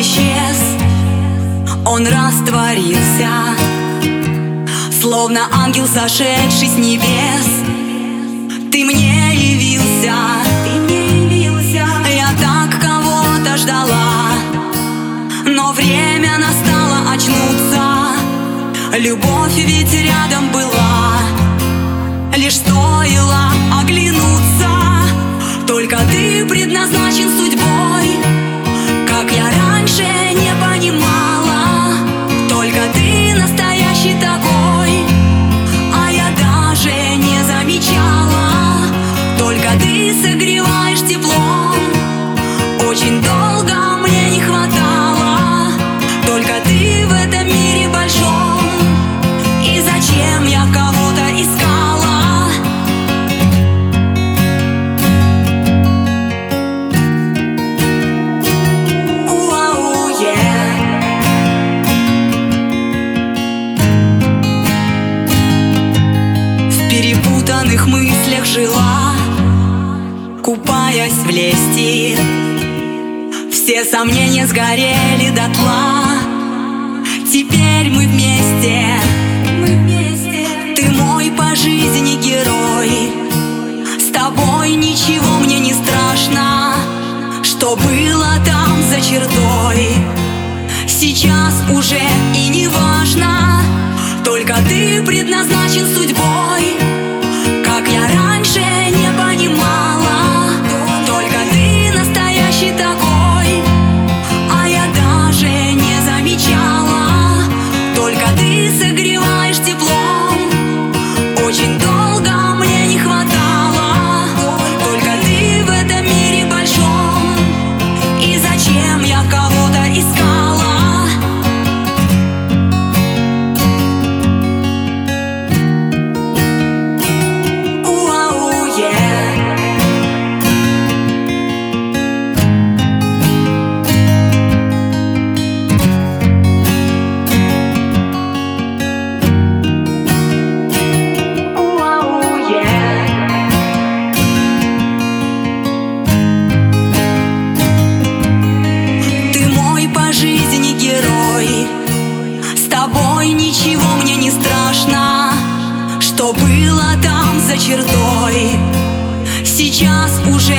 исчез. Он растворился. Словно ангел, сошедший с небес. Ты мне явился. Ты мне явился. Я так кого-то ждала. Но время настало очнуться. Любовь ведь рядом была. Лишь стоило оглянуться. Только ты предназначен судьбой жила Купаясь в лести. Все сомнения сгорели дотла. Теперь мы вместе. Мы вместе. Ты мой по жизни герой. С тобой ничего мне не страшно. Что было там за чертой? Сейчас уже и не важно Только ты предназначен судьбой Только ничего мне не страшно. Что было там за чертой? Сейчас уже